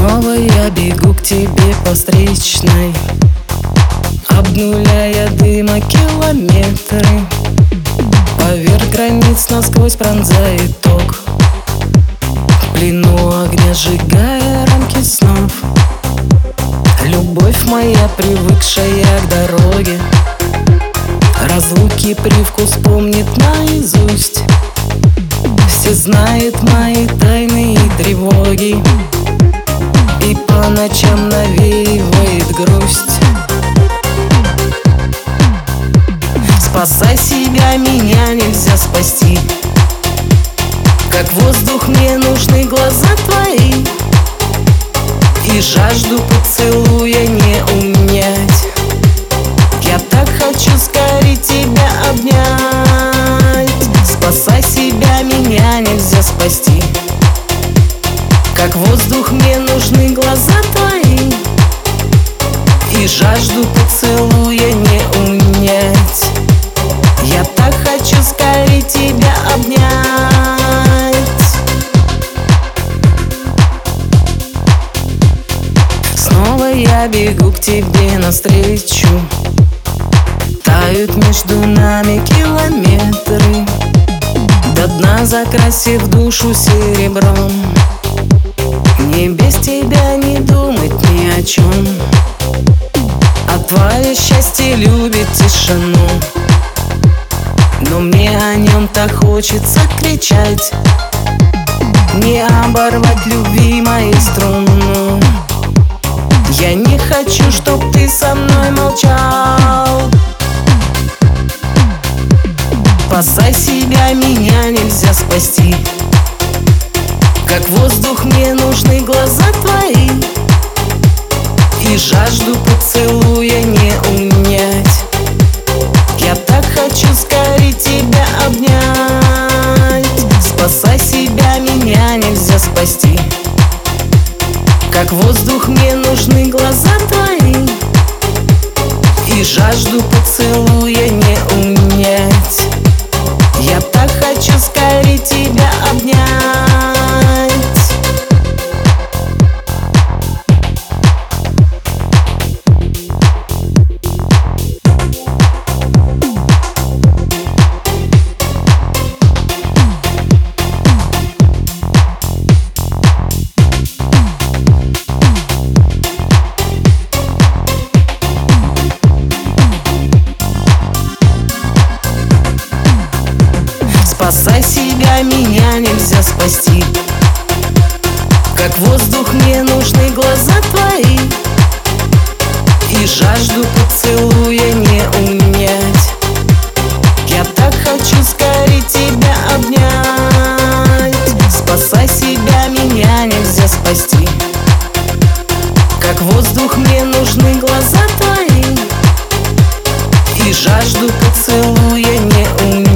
Снова я бегу к тебе по встречной Обнуляя дыма километры. Поверх границ насквозь пронзает ток. В плену огня сжигая рамки снов. Любовь моя, привыкшая к дороге. Разлуки привкус помнит наизусть. Все знает мои тайны и тревоги И по ночам навеивает грусть. Спасай себя, меня нельзя спасти. Как воздух мне нужны глаза твои. И жажду поцелуя не унять. Я так хочу скорее тебя обнять. Спасай себя, меня нельзя спасти Как воздух мне нужны глаза твои. И жажду поцелуя не унять. Я так хочу скорее тебя обнять. Снова я бегу к тебе навстречу. Тают между нами километры. До дна закрасив душу серебром Без тебя не думать ни о чем А твое счастье любит тишину. Но мне о нем так хочется кричать. Не оборвать любви моей струну. Я не хочу, чтоб ты со мной молчал. Спасай себя, меня нельзя спасти Как воздух мне нужны глаза твои. И жажду поцелуя не унять. Я так хочу скорее тебя обнять. Спасай себя, меня нельзя спасти. Как воздух мне нужны глаза твои. И жажду поцелуя не унять Спасай себя, меня нельзя спасти. Как воздух мне нужны глаза твои. И жажду поцелуя не унять. Я так хочу скорее тебя обнять. Спасай себя, меня нельзя спасти. Как воздух мне нужны глаза твои. И жажду поцелуя не унять